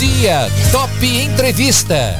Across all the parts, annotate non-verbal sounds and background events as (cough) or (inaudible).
dia, Top Entrevista.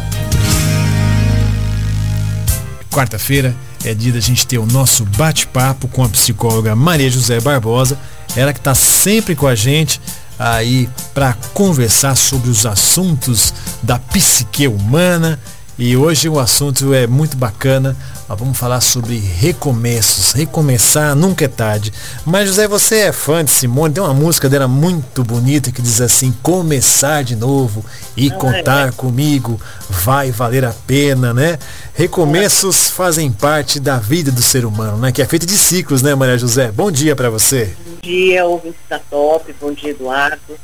Quarta-feira é dia da gente ter o nosso bate-papo com a psicóloga Maria José Barbosa, ela que está sempre com a gente aí para conversar sobre os assuntos da psique humana. E hoje o assunto é muito bacana. Nós vamos falar sobre recomeços. Recomeçar nunca é tarde. Mas José, você é fã de Simone? Tem uma música dela muito bonita que diz assim: começar de novo e contar comigo vai valer a pena, né? Recomeços fazem parte da vida do ser humano, né? Que é feita de ciclos, né, Maria José? Bom dia para você. Bom dia, ouvinte da Top. Bom dia, Eduardo.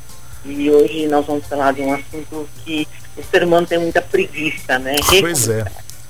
E hoje nós vamos falar de um assunto que o ser humano tem muita preguiça, né? Pois é.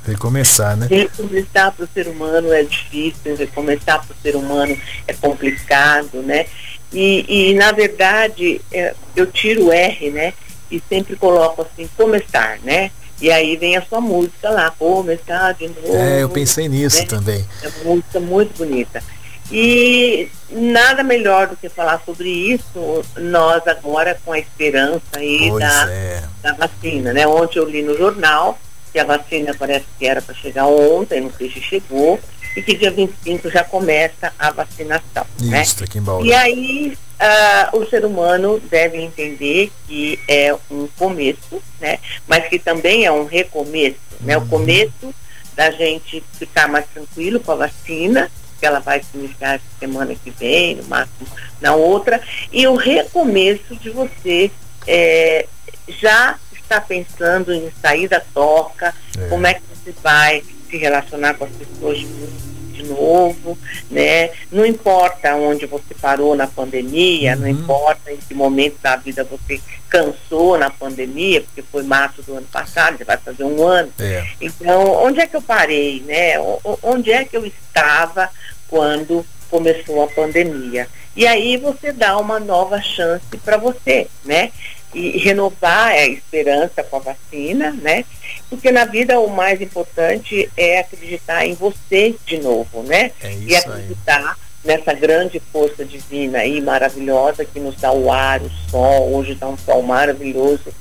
Recomeçar, né? Recomeçar para o ser humano é difícil, recomeçar para o ser humano é complicado, né? E, e na verdade, é, eu tiro o R, né? E sempre coloco assim, começar, né? E aí vem a sua música lá, começar de novo. É, eu pensei nisso né? também. É uma música muito bonita. E nada melhor do que falar sobre isso, nós agora com a esperança aí da, é. da vacina, né? Ontem eu li no jornal que a vacina parece que era para chegar ontem, não sei se chegou, e que dia 25 já começa a vacinação. né? Isso, aqui em Bauru. E aí uh, o ser humano deve entender que é um começo, né? Mas que também é um recomeço, né? O começo da gente ficar mais tranquilo com a vacina, que ela vai se iniciar semana que vem, no máximo na outra, e o recomeço de você é, já estar pensando em sair da toca, É. como é que você vai se relacionar com as pessoas de novo, né? Não importa onde você parou na pandemia, não importa em que momento da vida você cansou na pandemia, porque foi março do ano passado, já vai fazer um ano. É. Então, onde é que eu parei, né? Onde é que eu estava quando começou a pandemia? E aí você dá uma nova chance para você, né? E renovar a esperança com a vacina, né? Porque na vida o mais importante é acreditar em você de novo, né? É e isso aí. acreditar nessa grande força divina aí maravilhosa que nos dá o ar, o sol, hoje está um sol maravilhoso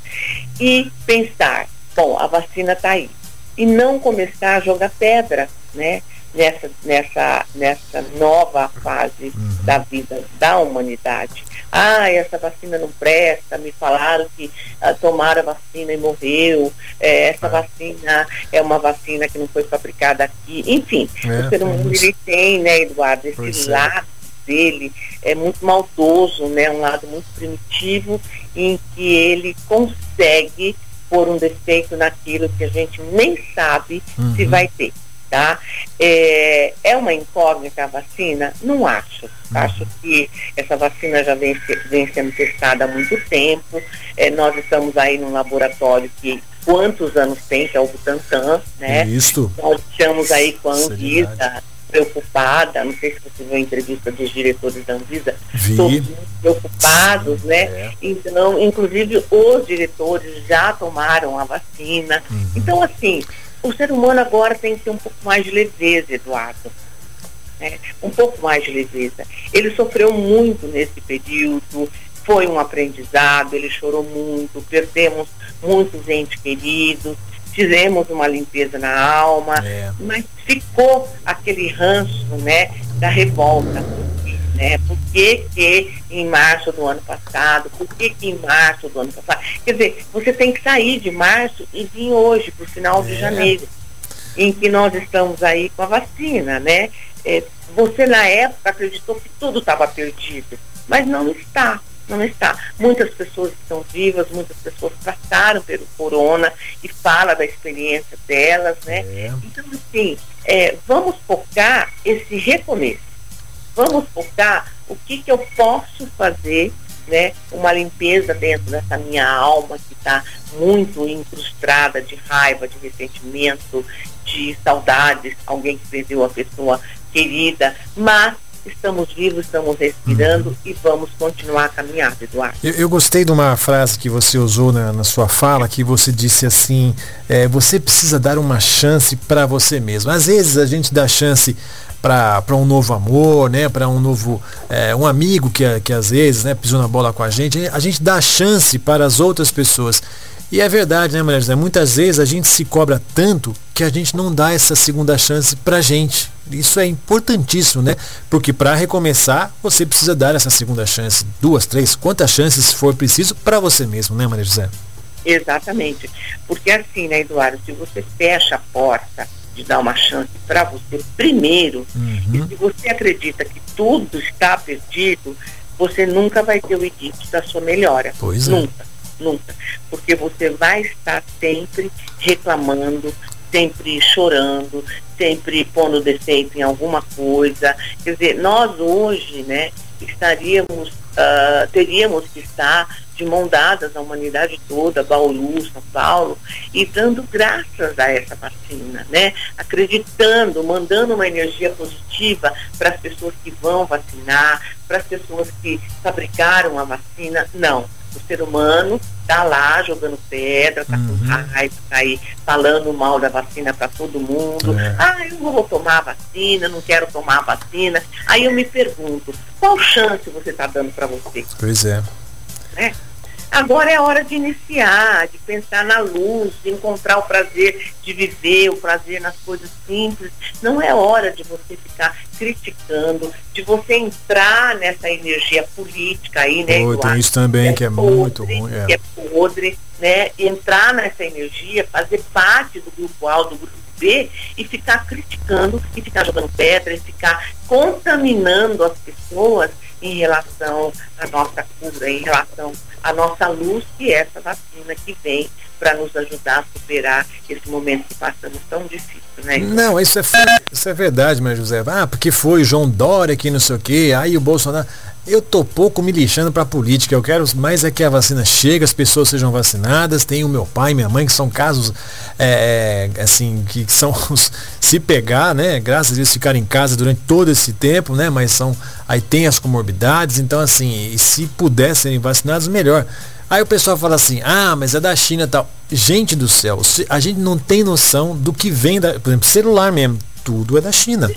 e pensar, bom, a vacina está aí e não começar a jogar pedra, né? Nessa, nessa, nessa nova fase da vida da humanidade. Ah, essa vacina não presta, me falaram que ah, tomaram a vacina e morreu, eh, essa vacina é uma vacina que não foi fabricada aqui, enfim, É, o ser humano temos. ele tem, né, Eduardo, esse Pois é. lado dele é muito maldoso, né, um lado muito primitivo em que ele consegue pôr um defeito naquilo que a gente nem sabe se Uhum. vai ter, tá? É, é uma incógnita a vacina? Não acho. Acho que essa vacina já vem, vem sendo testada há muito tempo. É, nós estamos aí num laboratório que quantos anos tem, que é o Butantan, né? Isso. Nós estamos aí com a Seriedade. Anvisa preocupada, não sei se você viu a entrevista dos diretores da Anvisa, Vi. preocupados, né? É. Então, inclusive os diretores já tomaram a vacina. Uhum. Então, assim, o ser humano agora tem que ter um pouco mais de leveza, Eduardo. né? Um pouco mais de leveza. Ele sofreu muito nesse período, foi um aprendizado, ele chorou muito, perdemos muitos entes queridos, fizemos uma limpeza na alma, É. mas ficou aquele ranço, né, da revolta. Né? Por que, que em março do ano passado? Por que, que em março do ano passado? Quer dizer, você tem que sair de março e vir hoje, para o final de É. janeiro, em que nós estamos aí com a vacina, né? É, você na época acreditou que tudo estava perdido, mas não está. Não está. Muitas pessoas estão vivas, muitas pessoas passaram pelo corona e fala da experiência delas, né? É. Então, assim, é, vamos focar esse recomeço. Vamos focar o que, que eu posso fazer, né? Uma limpeza dentro dessa minha alma que está muito incrustada de raiva, de ressentimento, de saudades, alguém que perdeu a pessoa querida, mas estamos vivos, estamos respirando uhum. e vamos continuar a caminhar, Eduardo. Eu, eu, gostei de uma frase que você usou na, na sua fala, que você disse assim, é, você precisa dar uma chance para você mesmo. Às vezes a gente dá chance para um novo amor, né? Para um novo é, um amigo que, que às vezes né, pisou na bola com a gente. A gente dá chance para as outras pessoas. E é verdade, né, Maria José? Muitas vezes a gente se cobra tanto que a gente não dá essa segunda chance pra gente. Isso é importantíssimo, né? Porque para recomeçar, você precisa dar essa segunda chance, duas, três, quantas chances for preciso para você mesmo, né, Maria José? Exatamente. Porque assim, né, Eduardo, se você fecha a porta de dar uma chance para você primeiro, uhum. e se você acredita que tudo está perdido, você nunca vai ter o início da sua melhora. Pois é. nunca. É nunca. Porque você vai estar sempre reclamando, sempre chorando, sempre pondo defeito em alguma coisa. Quer dizer, nós hoje, né, estaríamos, uh, teríamos que estar de mão dadas a humanidade toda, Bauru, São Paulo, e dando graças a essa vacina, né? Acreditando, mandando uma energia positiva para as pessoas que vão vacinar, para as pessoas que fabricaram a vacina. Não o ser humano tá lá jogando pedra, tá uhum. com raiva, tá aí falando mal da vacina para todo mundo. É. Ah, eu não vou tomar a vacina, não quero tomar a vacina. Aí eu me pergunto, qual chance você está dando para você? Pois é. Né? Agora é hora de iniciar, de pensar na luz, de encontrar o prazer de viver, o prazer nas coisas simples. Não é hora de você ficar criticando, de você entrar nessa energia política aí, né? Oh, tem isso também que é, que é podre, muito ruim. É. Que é podre, né? Entrar nessa energia, fazer parte do grupo A, do grupo B e ficar criticando e ficar jogando pedra e ficar contaminando as pessoas em relação à nossa cura, em relação à nossa luz, que é essa vacina que vem para nos ajudar a superar esse momento que passamos tão difícil, né? Não, isso é, isso é verdade, mas José. Ah, porque foi João Dória que não sei o quê, aí o Bolsonaro. Eu tô pouco me lixando para política. Eu quero mais é que a vacina chegue, as pessoas sejam vacinadas. Tem o meu pai minha mãe, que são casos é, é assim, que são (laughs) os, se pegar, né? Graças a Deus ficar em casa durante todo esse tempo, né? Mas são. Aí tem as comorbidades, então assim, se puder serem vacinados, melhor. Aí o pessoal fala assim, ah, mas é da China e tal. Gente do céu, a gente não tem noção do que vem da. Por exemplo, celular mesmo. Tudo é da China.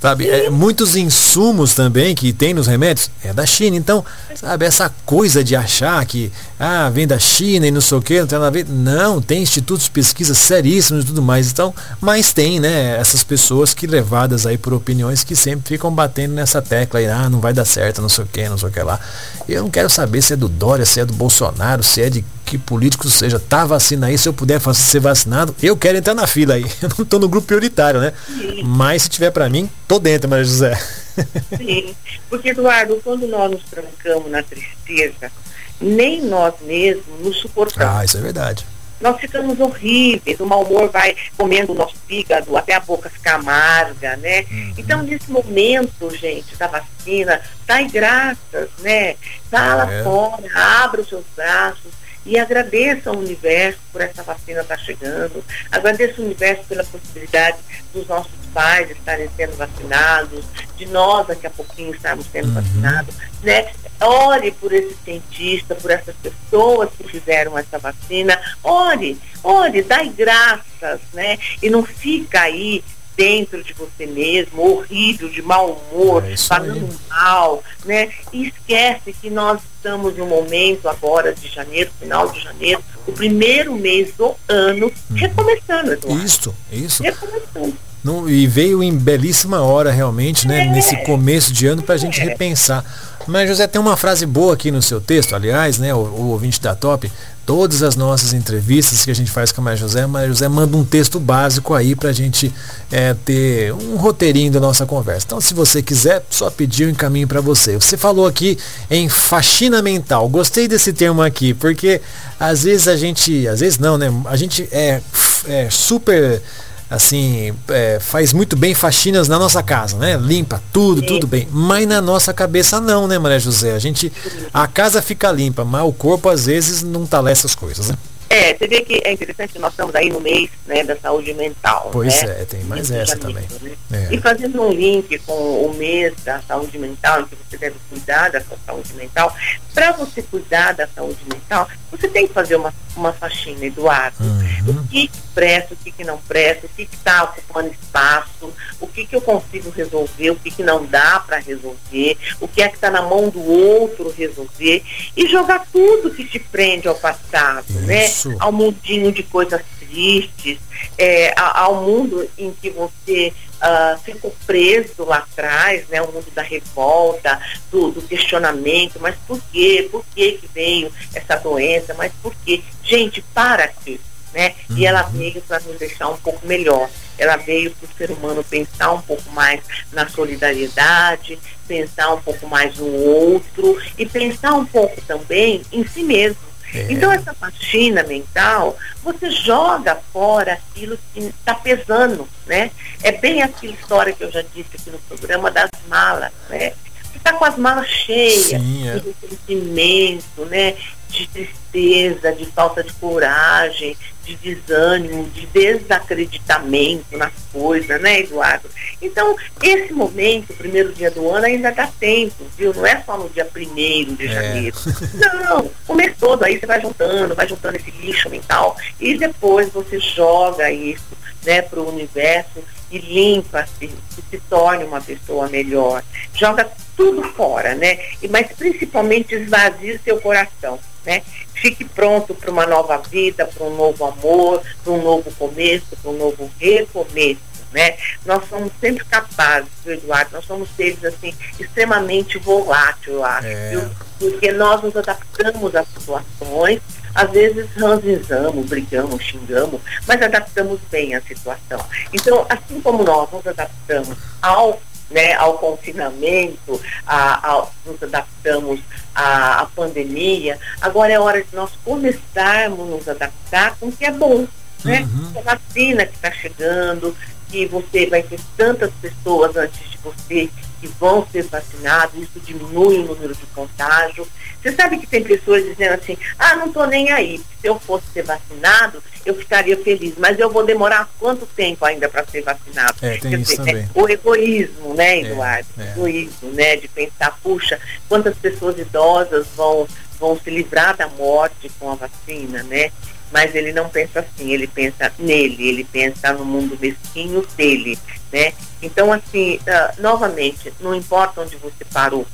Sabe, é, muitos insumos também que tem nos remédios é da China. Então, sabe, essa coisa de achar que ah, vem da China e não sei o que, não tem nada a ver. Não, tem institutos de pesquisa seríssimos e tudo mais. Então, mas tem, né, essas pessoas que levadas aí por opiniões que sempre ficam batendo nessa tecla aí, ah, não vai dar certo, não sei o que, não sei o que lá. Eu não quero saber se é do Dória, se é do Bolsonaro, se é de que político seja, tá vacina aí, se eu puder ser vacinado, eu quero entrar na fila aí. (laughs) Eu não tô no grupo prioritário, né? Sim. Mas se tiver para mim, tô dentro, Maria José. (laughs) Sim, porque Eduardo, quando nós nos trancamos na tristeza, nem nós mesmos nos suportamos. Ah, isso é verdade. Nós ficamos horríveis, o mau humor vai comendo o nosso fígado, até a boca ficar amarga, né? Uhum. Então, nesse momento, gente, da vacina, dai graças, né? Vá lá é. fora, abra os seus braços, e agradeço ao universo por essa vacina estar tá chegando, agradeço ao universo pela possibilidade dos nossos pais estarem sendo vacinados, de nós daqui a pouquinho estarmos sendo uhum. vacinados, né? Ore por esse cientista, por essas pessoas que fizeram essa vacina, ore, ore, dai graças, né? E não fica aí dentro de você mesmo, horrível, de mau humor, é falando mal, né? E esquece que nós estamos no momento agora de janeiro, final de janeiro, o primeiro mês do ano, uhum. recomeçando, Eduardo. Isso, isso. Recomeçando. Não, e veio em belíssima hora realmente, né? É. Nesse começo de ano para a gente é. repensar. Mas José tem uma frase boa aqui no seu texto, aliás, né? O, o ouvinte da Top, todas as nossas entrevistas que a gente faz com a Maria José, Maria José manda um texto básico aí para a gente é, ter um roteirinho da nossa conversa. Então, se você quiser, só pedir um caminho para você. Você falou aqui em faxina mental. Gostei desse termo aqui, porque às vezes a gente, às vezes não, né? A gente é, é super assim, é, faz muito bem faxinas na nossa casa, né? Limpa tudo, Sim. tudo bem. Mas na nossa cabeça não, né, Maria José? A gente, a casa fica limpa, mas o corpo às vezes não lá essas coisas, né? É, você vê que é interessante que nós estamos aí no mês né, da saúde mental. Pois né? é, tem mais essa também. Né? É. E fazendo um link com o mês da saúde mental, em que você deve cuidar da sua saúde mental, para você cuidar da saúde mental, você tem que fazer uma, uma faxina, Eduardo. Uhum. O que, presta, o que, que não presta, o que está ocupando espaço, o que, que eu consigo resolver, o que, que não dá para resolver, o que é que está na mão do outro resolver, e jogar tudo que te prende ao passado, né? Isso. Ao mundinho de coisas tristes, é, ao mundo em que você uh, ficou preso lá atrás, né? O mundo da revolta, do, do, questionamento, mas por quê? Por que que veio essa doença? Mas por quê? Gente, para aqui, né? Uhum. E ela uhum. veio para nos deixar um pouco melhor. Ela veio para o ser humano pensar um pouco mais na solidariedade, pensar um pouco mais no outro e pensar um pouco também em si mesmo. É. Então, essa faxina mental, você joga fora aquilo que está pesando, né? É bem aquela história que eu já disse aqui no programa das malas, né? Você está com as malas cheias Sim, é. de sentimento, né? De tristeza, de falta de coragem, de desânimo, de desacreditamento nas coisas, né, Eduardo? Então, esse momento, o primeiro dia do ano, ainda dá tempo, viu? Não é só no dia primeiro de é. janeiro. Não, o mês todo aí você vai juntando, vai juntando esse lixo mental e depois você joga isso, né, para o universo e limpa-se e se torne uma pessoa melhor. Joga tudo fora, né? E, mas principalmente esvazie seu coração né? Fique pronto para uma nova vida, para um novo amor, para um novo começo, para um novo recomeço, né? Nós somos sempre capazes, Eduardo, nós somos seres assim extremamente voláteis, eu acho, é. porque nós nos adaptamos às situações, às vezes ranzinzamos, brigamos, xingamos, mas adaptamos bem a situação. Então, assim como nós nos adaptamos ao né, ao confinamento, a, a, nos adaptamos à, à, pandemia. Agora é hora de nós começarmos a nos adaptar com o que é bom. Né? Uhum. A vacina que está chegando, que você vai ter tantas pessoas antes de você que vão ser vacinados, isso diminui o número de contágio. Você sabe que tem pessoas dizendo assim, ah, não estou nem aí, se eu fosse ser vacinado, eu ficaria feliz, mas eu vou demorar quanto tempo ainda para ser vacinado? É, tem isso dizer, também. o egoísmo, né, é, Eduardo? É, é. O egoísmo, né, de pensar, puxa, quantas pessoas idosas vão, vão se livrar da morte com a vacina, né? Mas ele não pensa assim, ele pensa nele, ele pensa no mundo mesquinho dele, né? Então, assim, uh, novamente, não importa onde você parou,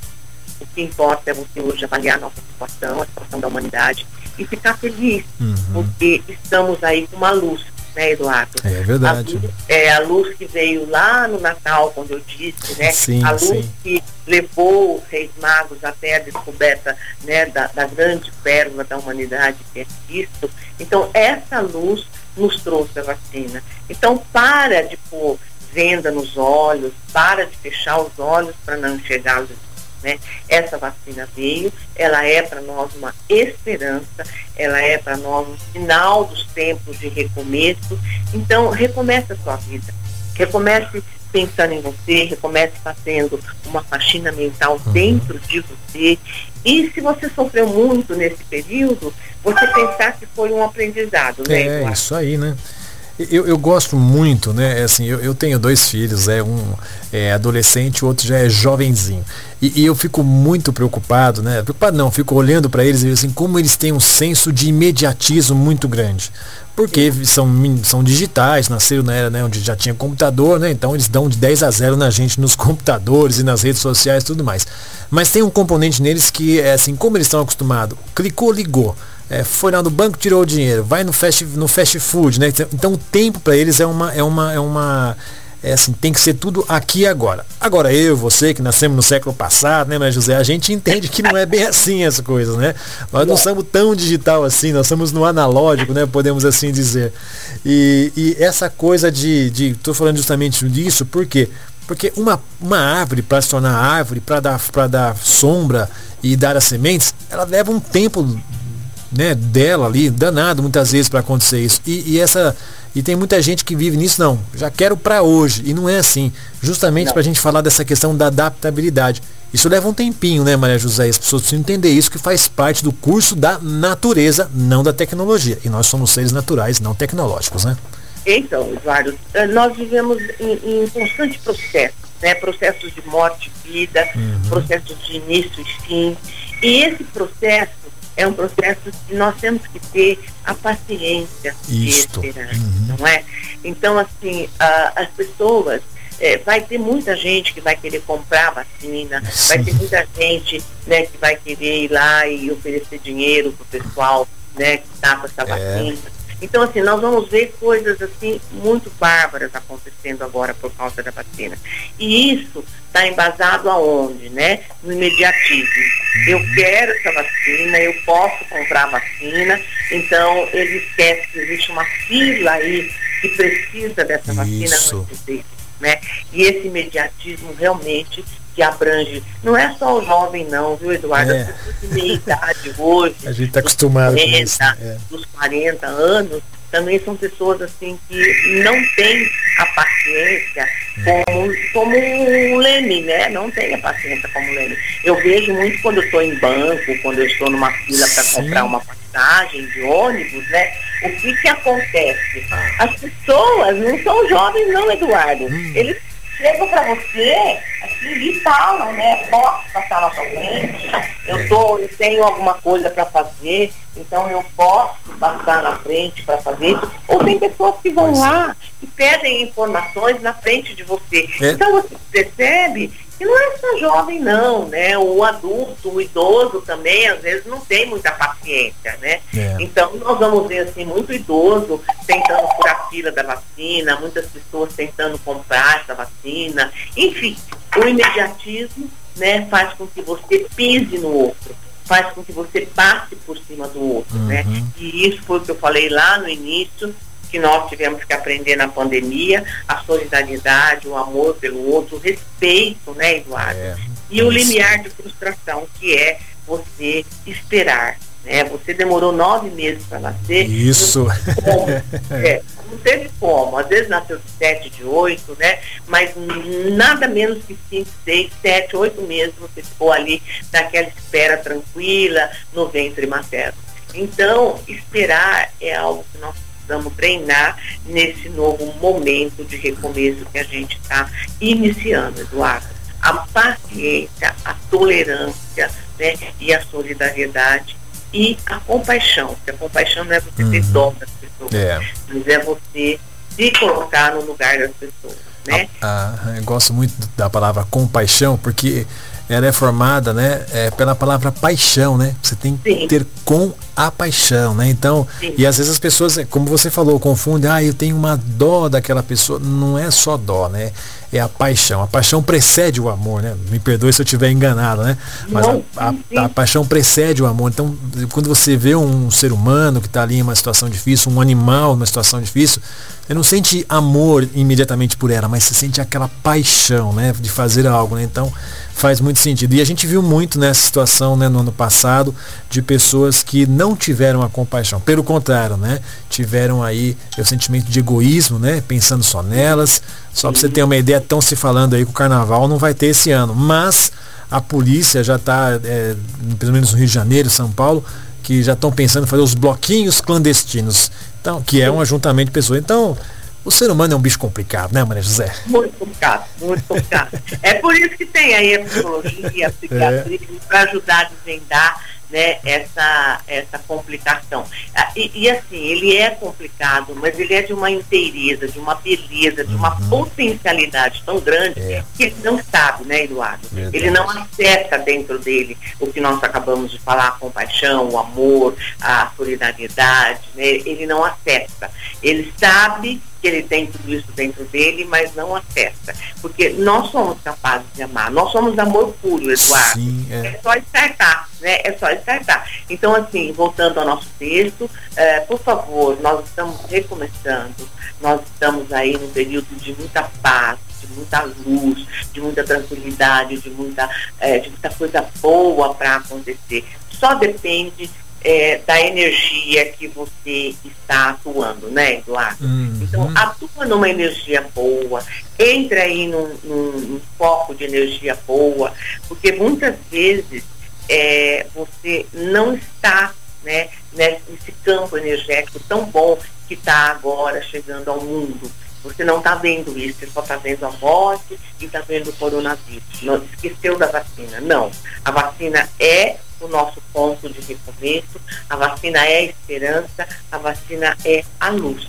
o que importa é você hoje avaliar a nossa situação, a situação da humanidade e ficar feliz, uhum. porque estamos aí com uma luz, né, Eduardo? É verdade. A luz, é a luz que veio lá no Natal, quando eu disse, né? Sim, a luz sim. que levou os reis magos até a descoberta né, da, da grande pérola da humanidade que é Cristo. Então, essa luz nos trouxe a vacina. Então, para de pôr venda nos olhos, para de fechar os olhos para não enxergar os né? Essa vacina veio, ela é para nós uma esperança, ela é para nós um sinal dos tempos de recomeço. Então, recomece a sua vida. Recomece pensando em você, recomece fazendo uma faxina mental uhum. dentro de você. E se você sofreu muito nesse período, você pensar que foi um aprendizado, né? É, isso aí, né? Eu, eu gosto muito, né? É assim, eu, eu tenho dois filhos, é um é adolescente, o outro já é jovenzinho. E, e eu fico muito preocupado, né? Preocupado não, fico olhando para eles e assim, como eles têm um senso de imediatismo muito grande. Porque são, são digitais, nasceram na era né, onde já tinha computador, né? Então eles dão de 10 a 0 na gente nos (laughs) computadores e nas redes sociais e tudo mais. Mas tem um componente neles que é assim, como eles estão acostumados, clicou, ligou é, foi lá no banco, tirou o dinheiro, vai no fast, no fast food, né? Então o tempo para eles é uma, é uma, é uma, é assim, tem que ser tudo aqui e agora. Agora eu, você que nascemos no século passado, né, mas José, a gente entende que não é bem (laughs) assim as coisas, né? Nós não somos tão digital assim, nós somos no analógico, né, podemos assim dizer. E, e essa coisa de, de, tô falando justamente disso, por quê? Porque uma, uma árvore, para se tornar árvore, para dar, dar sombra e dar as sementes, ela leva um tempo né, dela ali, danado muitas vezes para acontecer isso. E, e, essa, E tem muita gente que vive nisso, não, já quero para hoje. E não é assim. Justamente para a gente falar dessa questão da adaptabilidade. Isso leva um tempinho, né, Maria José? As pessoas precisam entender isso, que faz parte do curso da natureza, não da tecnologia. E nós somos seres naturais, não tecnológicos, né? Então, Eduardo, eh, nós vivemos em, em constante processo, né? Processos de morte e vida, uhum. processos de início e fim. E esse processo é um processo que nós temos que ter a paciência Isto. de esperar, uhum. não é? Então, assim, as pessoas, é, vai ter muita gente que vai querer comprar vacina, Sim. vai ter muita gente né, que vai querer ir lá e oferecer dinheiro para o pessoal né, que está com essa é. Então, assim, nós vamos ver coisas assim muito bárbaras acontecendo agora por causa da vacina. E isso está embasado aonde, né? No imediatismo. Eu quero essa vacina, eu posso comprar a vacina, então eles esquecem que existe uma fila aí que precisa dessa vacina antes deles, né? E esse imediatismo realmente que abrange, não é só o jovem não, viu Eduardo? É. As pessoas de meia idade hoje, (laughs) a gente está acostumado 40, com isso, né? é. dos 40 anos, também são pessoas assim que não têm a paciência como, como o Leme, né? Não tem a paciência como o Leme. Eu vejo muito quando eu estou em banco, quando eu estou numa fila para comprar uma passagem de ônibus, né? O que que acontece? As pessoas não são jovens não, Eduardo. Hum. Eles chegam para você assim, e falam, né? Posso passar na sua frente? Eu, tô, eu tenho alguma coisa para fazer, então eu posso passar na frente para fazer isso. Ou tem pessoas que vão lá e pedem informações na frente de você. É. Então você percebe que não é só jovem não, né? O adulto, o idoso também, às vezes não tem muita paciência, né? É. Então nós vamos ver assim, muito idoso tentando furar a fila da vacina, muitas pessoas tentando comprar essa vacina, enfim, o imediatismo né, faz com que você pise no outro, faz com que você passe por cima do outro, né? uhum. né? E isso foi o que eu falei lá no início, que nós tivemos que aprender na pandemia, a solidariedade, o amor pelo outro, o respeito, né, Eduardo? É, e o limiar de frustração, que é você esperar. Né? Você demorou nove meses para nascer. Isso. Não teve, como, (laughs) é, não teve como. Às vezes nasceu de sete, de oito, né? Mas nada menos que cinco, seis, sete, oito meses você ficou ali naquela espera tranquila no ventre materno. Então, esperar é algo que nós precisamos treinar nesse novo momento de recomeço que a gente está iniciando, Eduardo. A paciência, a tolerância né, e a solidariedade e a compaixão. Porque a compaixão não é você uhum. ter dó das pessoas, é. mas é você se colocar no lugar das pessoas. Né? Ah, ah, eu gosto muito da palavra compaixão, porque ela é formada né, é, pela palavra paixão, né? Você tem que Sim. ter com a paixão, né? Então, Sim. e às vezes as pessoas, como você falou, confundem, ah, eu tenho uma dó daquela pessoa. Não é só dó, né? É a paixão. A paixão precede o amor, né? Me perdoe se eu estiver enganado, né? Mas a, a, a, paixão precede o amor. Então, quando você vê um ser humano que está ali em uma situação difícil, um animal numa situação difícil, você não sente amor imediatamente por ela, mas você sente aquela paixão, né? De fazer algo, né? Então, faz muito sentido. E a gente viu muito nessa situação né, no ano passado de pessoas que não tiveram a compaixão. Pelo contrário, né? Tiveram aí o sentimento de egoísmo, né? Pensando só nelas. Só para você ter uma ideia, estão se falando aí que o carnaval não vai ter esse ano. Mas a polícia já está, é, pelo menos no Rio de Janeiro, São Paulo, que já estão pensando em fazer os bloquinhos clandestinos. Então, que é um ajuntamento de pessoas. Então, o ser humano é um bicho complicado, né, Maria José? Muito complicado, muito complicado. é por isso que tem aí a psicologia, a psiquiatria, é. para ajudar a desvendar né, essa, essa complicação. Ah, e, e, assim, ele é complicado, mas ele é de uma inteireza, de uma beleza, de uma uhum. potencialidade tão grande é. que ele não sabe, né, Eduardo? Verdade. Ele não acessa dentro dele o que nós acabamos de falar, a compaixão, o amor, a solidariedade, né? Ele não acessa. Ele sabe que ele tem tudo isso dentro dele, mas não acessa. Porque nós somos capazes de amar, nós somos amor puro, Eduardo. Sim, é. é só descartar, né? É só descartar. Então, assim, voltando ao nosso texto, é, por favor, nós estamos recomeçando, nós estamos aí num período de muita paz, de muita luz, de muita tranquilidade, de muita, é, de muita coisa boa para acontecer. Só depende é, da energia que você está atuando, né, Eduardo? Uhum. Então, atua numa energia boa, entre aí num, num, num foco de energia boa, porque muitas vezes é, você não está né, nesse campo energético tão bom que está agora chegando ao mundo. Você não está vendo isso, você só está vendo a morte e está vendo o coronavírus. Não esqueceu da vacina. Não. A vacina é o nosso ponto de recomeço, a vacina é a esperança, a vacina é a luz.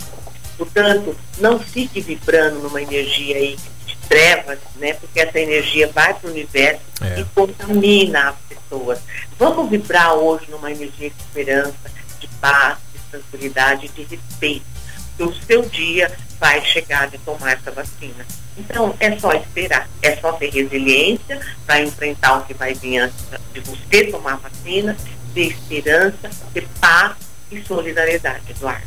Portanto, não fique vibrando numa energia aí de trevas, né? Porque essa energia vai para o universo é. e contamina as pessoas. Vamos vibrar hoje numa energia de esperança, de paz, de tranquilidade, de respeito. Que o seu dia vai chegar de tomar essa vacina. Então, é só esperar, é só ter resiliência para enfrentar o que vai vir antes de você tomar a vacina, ter esperança, ter paz e solidariedade, Eduardo.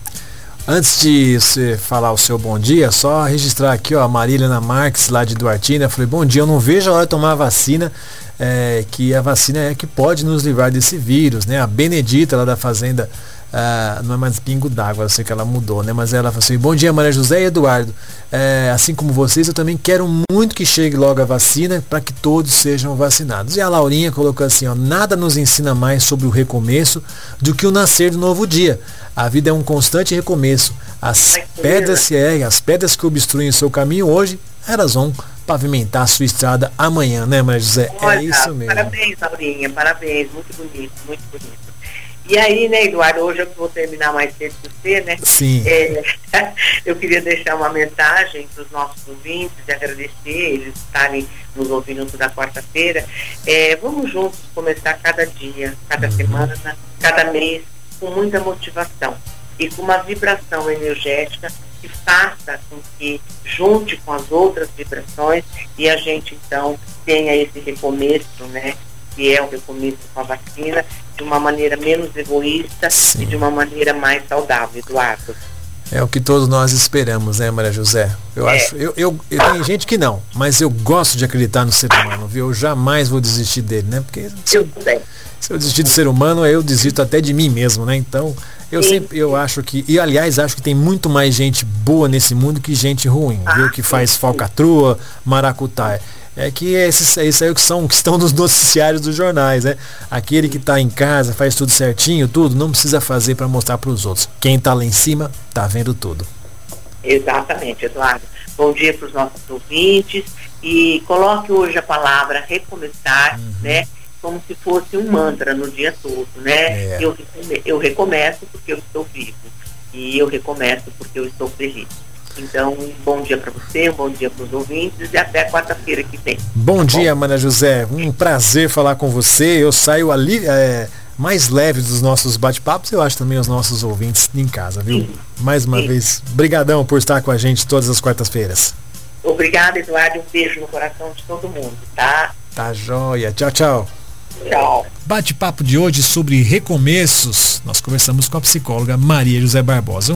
Antes de você falar o seu bom dia, só registrar aqui, ó, a Marília Marques, lá de Duartina, falei, bom dia, eu não vejo a hora de tomar a vacina, é, que a vacina é que pode nos livrar desse vírus, né? A Benedita, lá da Fazenda Uh, não é mais pingo d'água, eu sei que ela mudou, né? Mas ela falou assim: Bom dia, Maria José e Eduardo. É, assim como vocês, eu também quero muito que chegue logo a vacina para que todos sejam vacinados. E a Laurinha colocou assim: ó, Nada nos ensina mais sobre o recomeço do que o nascer do novo dia. A vida é um constante recomeço. As pedras, é, as pedras que obstruem o seu caminho hoje, elas vão pavimentar a sua estrada amanhã, né, Maria José? É Olha, é isso mesmo. Parabéns, Laurinha, parabéns, muito bonito, muito bonito. E aí, né, Eduardo, hoje eu vou terminar mais cedo que você, né? Sim. É, (laughs) eu queria deixar uma mensagem para os nossos ouvintes e agradecer eles estarem nos ouvindo toda quarta-feira. É, vamos juntos começar cada dia, cada uhum. semana, cada mês, com muita motivação e com uma vibração energética que faça com que junte com as outras vibrações e a gente então tenha esse recomeço, né? Que é o recomeço com a vacina de uma maneira menos egoísta Sim. e de uma maneira mais saudável, Eduardo. É o que todos nós esperamos, né, Maria José? Eu é. acho, eu, eu, eu tem gente que não, mas eu gosto de acreditar no ser humano, viu? Eu jamais vou desistir dele, né? Porque se eu, se eu desistir do ser humano, eu desisto até de mim mesmo, né? Então, eu sim, sempre eu acho que e aliás acho que tem muito mais gente boa nesse mundo que gente ruim, ah, viu? Que faz falcatrua, maracutaia é que esses, esses aí que são que estão nos noticiários dos jornais, né? Aquele que está em casa, faz tudo certinho, tudo, não precisa fazer para mostrar para os outros. Quem está lá em cima está vendo tudo. Exatamente, Eduardo. Bom dia para os nossos ouvintes e coloque hoje a palavra recomeçar, uhum. né? Como se fosse um mantra no dia todo, né? É. Eu, eu recomeço porque eu estou vivo e eu recomeço porque eu estou feliz. Então, um bom dia para você, um bom dia para os ouvintes e até quarta-feira que vem. Bom tá dia, bom? Mana José. Um prazer falar com você. Eu saio ali é, mais leve dos nossos bate-papos. Eu acho também os nossos ouvintes em casa, viu? Sim. Mais uma Sim. vez, brigadão por estar com a gente todas as quartas-feiras. Obrigada, Eduardo. Um beijo no coração de todo mundo, tá? Tá joia. Tchau, tchau. Tchau. Bate-papo de hoje sobre recomeços. Nós conversamos com a psicóloga Maria José Barbosa.